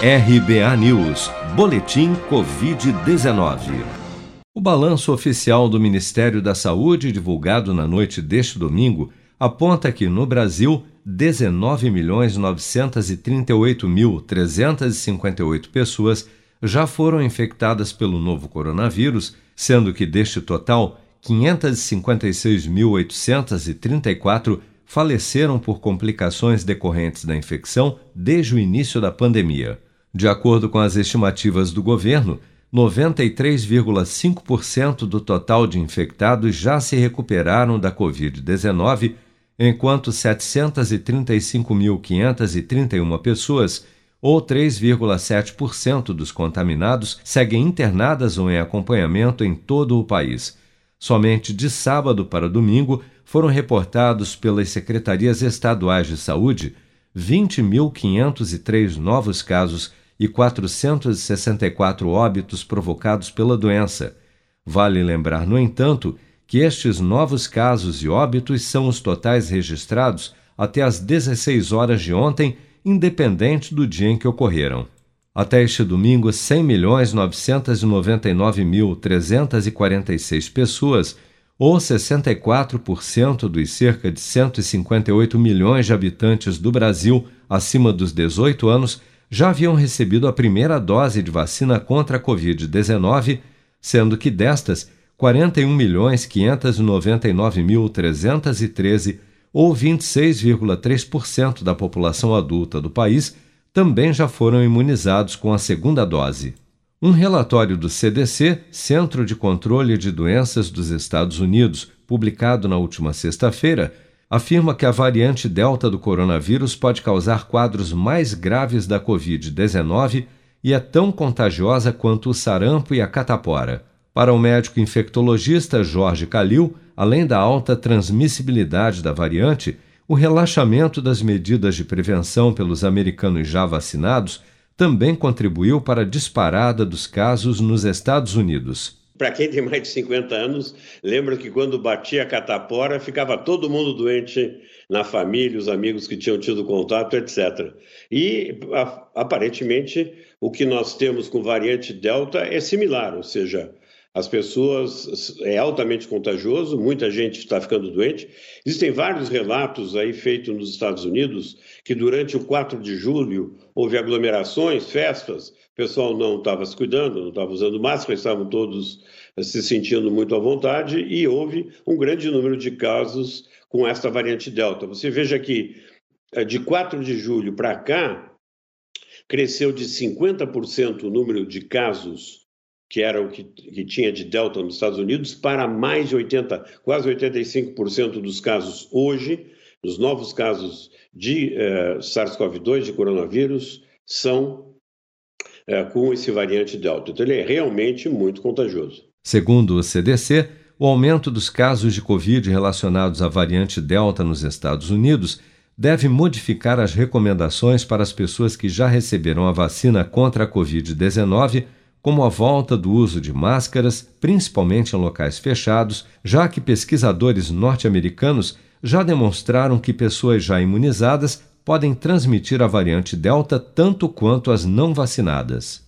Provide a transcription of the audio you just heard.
RBA News, Boletim Covid-19. O balanço oficial do Ministério da Saúde, divulgado na noite deste domingo, aponta que no Brasil 19.938.358 pessoas já foram infectadas pelo novo coronavírus, sendo que deste total, 556.834 faleceram por complicações decorrentes da infecção desde o início da pandemia. De acordo com as estimativas do governo, 93,5% do total de infectados já se recuperaram da Covid-19, enquanto 735.531 pessoas, ou 3,7% dos contaminados, seguem internadas ou em acompanhamento em todo o país. Somente de sábado para domingo foram reportados pelas secretarias estaduais de saúde 20.503 novos casos e 464 óbitos provocados pela doença. Vale lembrar, no entanto, que estes novos casos e óbitos são os totais registrados até às 16 horas de ontem, independente do dia em que ocorreram. Até este domingo, 100.999.346 pessoas, ou 64% dos cerca de 158 milhões de habitantes do Brasil acima dos 18 anos, já haviam recebido a primeira dose de vacina contra a Covid-19, sendo que destas, 41.599.313, ou 26,3% da população adulta do país, também já foram imunizados com a segunda dose. Um relatório do CDC, Centro de Controle de Doenças dos Estados Unidos, publicado na última sexta-feira, afirma que a variante Delta do coronavírus pode causar quadros mais graves da Covid-19 e é tão contagiosa quanto o sarampo e a catapora. Para o médico infectologista Jorge Calil, além da alta transmissibilidade da variante, o relaxamento das medidas de prevenção pelos americanos já vacinados também contribuiu para a disparada dos casos nos Estados Unidos. Para quem tem mais de 50 anos, lembra que quando batia a catapora, ficava todo mundo doente na família, os amigos que tinham tido contato, etc. E aparentemente o que nós temos com variante Delta é similar, ou seja, as pessoas é altamente contagioso, muita gente está ficando doente. Existem vários relatos aí feitos nos Estados Unidos que durante o 4 de julho houve aglomerações, festas, o pessoal não estava se cuidando, não estava usando máscara, estavam todos eh, se sentindo muito à vontade e houve um grande número de casos com esta variante Delta. Você veja que eh, de 4 de julho para cá cresceu de 50% o número de casos que era o que, que, tinha de Delta nos Estados Unidos, para mais de 80, quase 85% dos casos hoje, os novos casos de uh, SARS-CoV-2, de coronavírus, são uh, com esse variante Delta. Então, ele é realmente muito contagioso. Segundo o CDC, o aumento dos casos de Covid relacionados à variante Delta nos Estados Unidos deve modificar as recomendações para as pessoas que já receberam a vacina contra a Covid-19 como a volta do uso de máscaras, principalmente em locais fechados, já que pesquisadores norte-americanos já demonstraram que pessoas já imunizadas podem transmitir a variante Delta tanto quanto as não vacinadas.